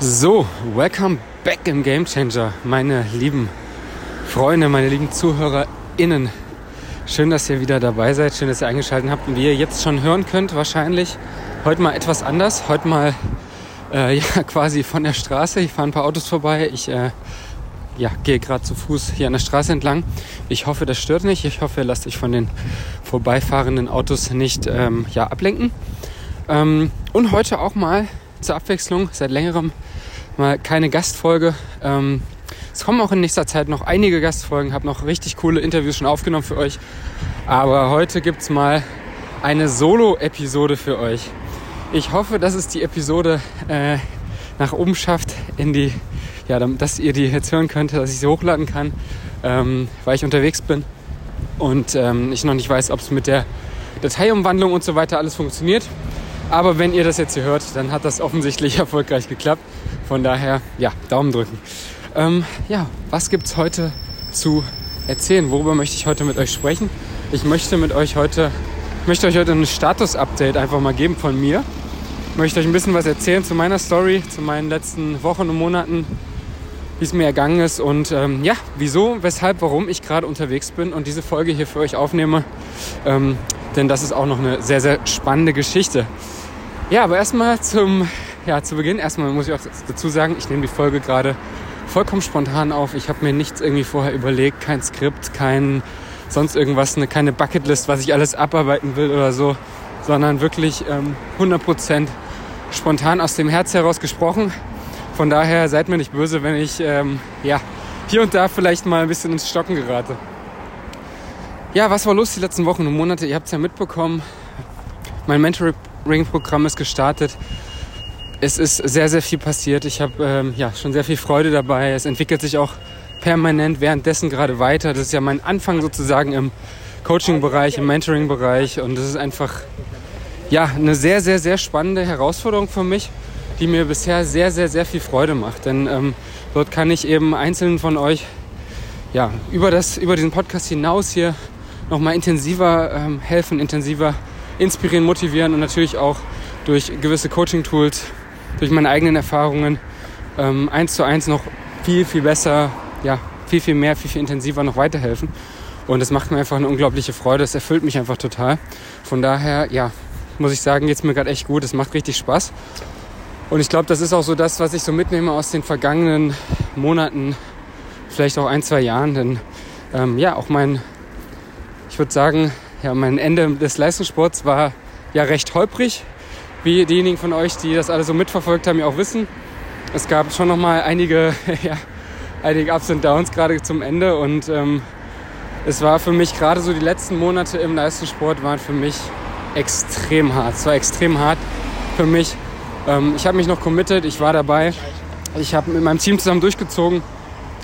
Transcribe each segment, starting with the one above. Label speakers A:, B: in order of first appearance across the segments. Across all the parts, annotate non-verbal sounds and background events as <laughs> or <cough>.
A: So, welcome back im Game Changer, meine lieben Freunde, meine lieben ZuhörerInnen. Schön, dass ihr wieder dabei seid, schön, dass ihr eingeschaltet habt und wie ihr jetzt schon hören könnt, wahrscheinlich heute mal etwas anders. Heute mal äh, <laughs> ja, quasi von der Straße. Ich fahre ein paar Autos vorbei. Ich äh, ja, gehe gerade zu Fuß hier an der Straße entlang. Ich hoffe, das stört nicht. Ich hoffe, ihr lasst euch von den vorbeifahrenden Autos nicht ähm, ja, ablenken. Ähm, und heute auch mal zur Abwechslung seit längerem mal keine Gastfolge. Ähm, es kommen auch in nächster Zeit noch einige Gastfolgen, habe noch richtig coole Interviews schon aufgenommen für euch. Aber heute gibt es mal eine Solo-Episode für euch. Ich hoffe, dass es die Episode äh, nach oben schafft, in die, ja, dass ihr die jetzt hören könnt, dass ich sie hochladen kann, ähm, weil ich unterwegs bin und ähm, ich noch nicht weiß, ob es mit der Dateiumwandlung und so weiter alles funktioniert. Aber wenn ihr das jetzt hier hört, dann hat das offensichtlich <laughs> erfolgreich geklappt. Von daher, ja, Daumen drücken. Ähm, ja, was gibt es heute zu erzählen? Worüber möchte ich heute mit euch sprechen? Ich möchte mit euch heute, möchte euch heute ein Status-Update einfach mal geben von mir. Ich möchte euch ein bisschen was erzählen zu meiner Story, zu meinen letzten Wochen und Monaten, wie es mir ergangen ist und ähm, ja, wieso, weshalb, warum ich gerade unterwegs bin und diese Folge hier für euch aufnehme. Ähm, denn das ist auch noch eine sehr, sehr spannende Geschichte. Ja, aber erstmal zum, ja, zu Beginn, erstmal muss ich auch dazu sagen, ich nehme die Folge gerade vollkommen spontan auf. Ich habe mir nichts irgendwie vorher überlegt, kein Skript, kein sonst irgendwas, eine, keine Bucketlist, was ich alles abarbeiten will oder so, sondern wirklich ähm, 100% spontan aus dem Herz heraus gesprochen. Von daher seid mir nicht böse, wenn ich ähm, ja, hier und da vielleicht mal ein bisschen ins Stocken gerate. Ja, was war los die letzten Wochen und Monate? Ihr habt es ja mitbekommen. Mein Mentoring Ring-Programm ist gestartet. Es ist sehr, sehr viel passiert. Ich habe ähm, ja, schon sehr viel Freude dabei. Es entwickelt sich auch permanent währenddessen gerade weiter. Das ist ja mein Anfang sozusagen im Coaching-Bereich, im Mentoring-Bereich. Und das ist einfach ja, eine sehr, sehr, sehr spannende Herausforderung für mich, die mir bisher sehr, sehr, sehr viel Freude macht. Denn ähm, dort kann ich eben einzelnen von euch ja, über, das, über diesen Podcast hinaus hier nochmal intensiver ähm, helfen, intensiver inspirieren, motivieren und natürlich auch durch gewisse Coaching-Tools, durch meine eigenen Erfahrungen ähm, eins zu eins noch viel, viel besser, ja, viel, viel mehr, viel, viel intensiver noch weiterhelfen. Und das macht mir einfach eine unglaubliche Freude. Es erfüllt mich einfach total. Von daher, ja, muss ich sagen, geht es mir gerade echt gut. Es macht richtig Spaß. Und ich glaube, das ist auch so das, was ich so mitnehme aus den vergangenen Monaten, vielleicht auch ein, zwei Jahren. Denn ähm, ja, auch mein, ich würde sagen, ja, mein Ende des Leistungssports war ja recht holprig, wie diejenigen von euch, die das alle so mitverfolgt haben, ja auch wissen. Es gab schon noch mal einige, <laughs> ja, einige Ups und Downs gerade zum Ende und ähm, es war für mich gerade so die letzten Monate im Leistungssport waren für mich extrem hart. Es war extrem hart für mich. Ähm, ich habe mich noch committed, ich war dabei. Ich habe mit meinem Team zusammen durchgezogen,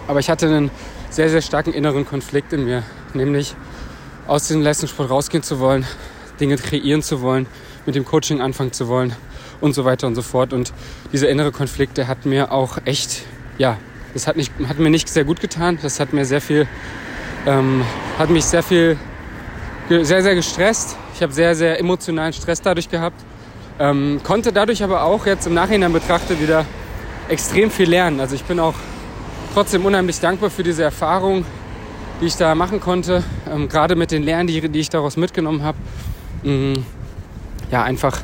A: aber ich hatte einen sehr, sehr starken inneren Konflikt in mir, nämlich aus dem Leistungssport rausgehen zu wollen, Dinge kreieren zu wollen, mit dem Coaching anfangen zu wollen und so weiter und so fort. Und dieser innere Konflikt, der hat mir auch echt, ja, das hat, nicht, hat mir nicht sehr gut getan. Das hat mir sehr viel, ähm, hat mich sehr viel, sehr, sehr gestresst. Ich habe sehr, sehr emotionalen Stress dadurch gehabt. Ähm, konnte dadurch aber auch jetzt im Nachhinein betrachtet wieder extrem viel lernen. Also ich bin auch trotzdem unheimlich dankbar für diese Erfahrung, die ich da machen konnte. Ähm, gerade mit den Lernen, die, die ich daraus mitgenommen habe. Ähm, ja, einfach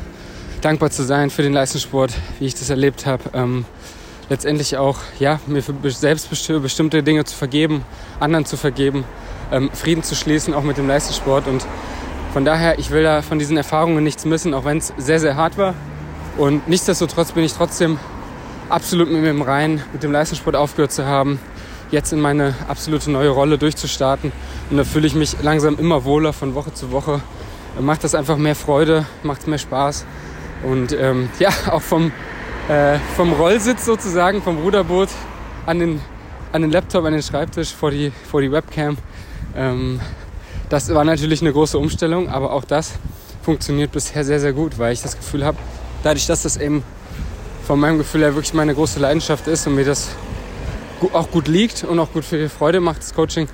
A: dankbar zu sein für den Leistungssport, wie ich das erlebt habe. Ähm, letztendlich auch, ja, mir für selbst bestimmte Dinge zu vergeben, anderen zu vergeben, ähm, Frieden zu schließen, auch mit dem Leistungssport. Und von daher, ich will da von diesen Erfahrungen nichts missen, auch wenn es sehr, sehr hart war. Und nichtsdestotrotz bin ich trotzdem absolut mit mir im Reinen, mit dem Leistungssport aufgehört zu haben, jetzt in meine absolute neue Rolle durchzustarten. Und da fühle ich mich langsam immer wohler von Woche zu Woche. Macht das einfach mehr Freude, macht mehr Spaß. Und ähm, <laughs> ja, auch vom, äh, vom Rollsitz sozusagen, vom Ruderboot an den, an den Laptop, an den Schreibtisch vor die, vor die Webcam. Ähm, das war natürlich eine große Umstellung, aber auch das funktioniert bisher sehr, sehr gut, weil ich das Gefühl habe, dadurch, dass das eben von meinem Gefühl her wirklich meine große Leidenschaft ist und mir das auch gut liegt und auch gut viel Freude macht, das Coaching,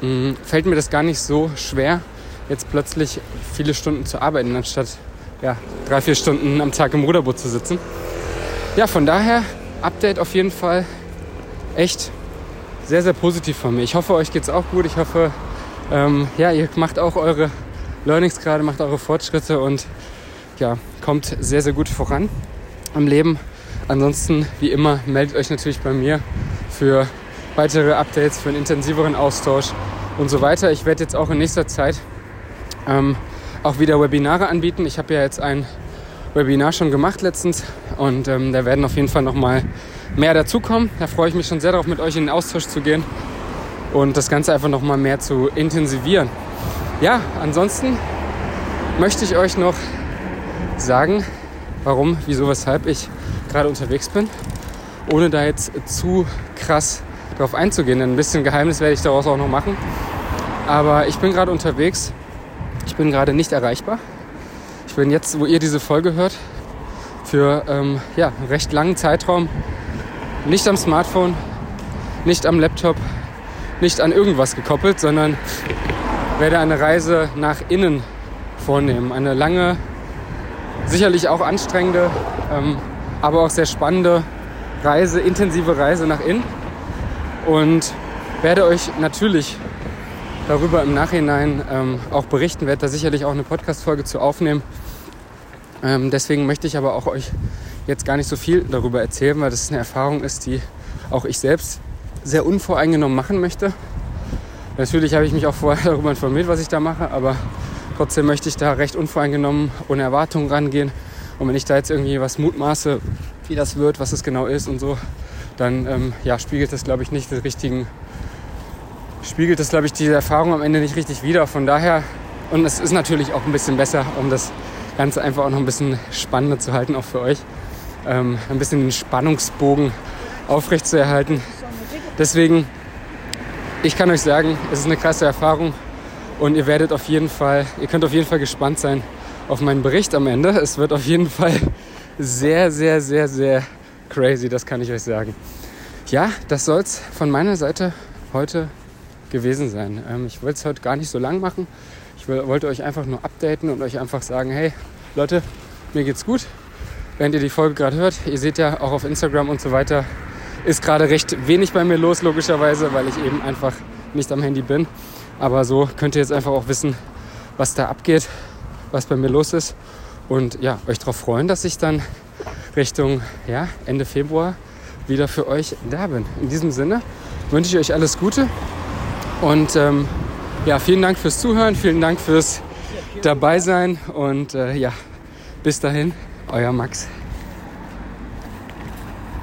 A: mm, fällt mir das gar nicht so schwer, jetzt plötzlich viele Stunden zu arbeiten, anstatt ja, drei, vier Stunden am Tag im Ruderboot zu sitzen. Ja, von daher Update auf jeden Fall echt sehr, sehr positiv von mir. Ich hoffe, euch geht es auch gut. Ich hoffe, ähm, ja, ihr macht auch eure Learnings gerade, macht eure Fortschritte und ja, kommt sehr, sehr gut voran im Leben. Ansonsten, wie immer, meldet euch natürlich bei mir für weitere Updates, für einen intensiveren Austausch und so weiter. Ich werde jetzt auch in nächster Zeit ähm, auch wieder Webinare anbieten. Ich habe ja jetzt ein Webinar schon gemacht letztens und ähm, da werden auf jeden Fall noch mal mehr dazukommen. Da freue ich mich schon sehr darauf, mit euch in den Austausch zu gehen und das Ganze einfach noch mal mehr zu intensivieren. Ja, ansonsten möchte ich euch noch sagen, warum, wieso, weshalb ich gerade unterwegs bin, ohne da jetzt zu krass darauf einzugehen. Ein bisschen Geheimnis werde ich daraus auch noch machen. Aber ich bin gerade unterwegs. Ich bin gerade nicht erreichbar. Ich bin jetzt, wo ihr diese Folge hört, für ähm, ja, einen recht langen Zeitraum nicht am Smartphone, nicht am Laptop, nicht an irgendwas gekoppelt, sondern werde eine Reise nach innen vornehmen. Eine lange, sicherlich auch anstrengende, ähm, aber auch sehr spannende Reise, intensive Reise nach innen. Und werde euch natürlich darüber im Nachhinein ähm, auch berichten, werde da sicherlich auch eine Podcast-Folge zu aufnehmen. Ähm, deswegen möchte ich aber auch euch jetzt gar nicht so viel darüber erzählen, weil das eine Erfahrung ist, die auch ich selbst sehr unvoreingenommen machen möchte. Natürlich habe ich mich auch vorher <laughs> darüber informiert, was ich da mache, aber trotzdem möchte ich da recht unvoreingenommen, ohne Erwartungen rangehen. Und wenn ich da jetzt irgendwie was mutmaße, wie das wird, was es genau ist und so, dann ähm, ja, spiegelt das, glaube ich, nicht den richtigen, spiegelt das, glaube ich, diese Erfahrung am Ende nicht richtig wider. Von daher, und es ist natürlich auch ein bisschen besser, um das Ganze einfach auch noch ein bisschen spannender zu halten, auch für euch. Ähm, ein bisschen den Spannungsbogen aufrechtzuerhalten. Deswegen, ich kann euch sagen, es ist eine krasse Erfahrung und ihr werdet auf jeden Fall, ihr könnt auf jeden Fall gespannt sein auf meinen Bericht am Ende. Es wird auf jeden Fall sehr, sehr, sehr, sehr crazy, das kann ich euch sagen. Ja, das soll es von meiner Seite heute gewesen sein. Ähm, ich wollte es heute gar nicht so lang machen. Ich wollte euch einfach nur updaten und euch einfach sagen, hey Leute, mir geht's gut. Während ihr die Folge gerade hört, ihr seht ja auch auf Instagram und so weiter, ist gerade recht wenig bei mir los, logischerweise, weil ich eben einfach nicht am Handy bin. Aber so könnt ihr jetzt einfach auch wissen, was da abgeht, was bei mir los ist. Und ja, euch darauf freuen, dass ich dann Richtung ja, Ende Februar wieder für euch da bin. In diesem Sinne wünsche ich euch alles Gute und ähm, ja, vielen Dank fürs Zuhören, vielen Dank fürs Dabeisein und äh, ja, bis dahin, euer Max.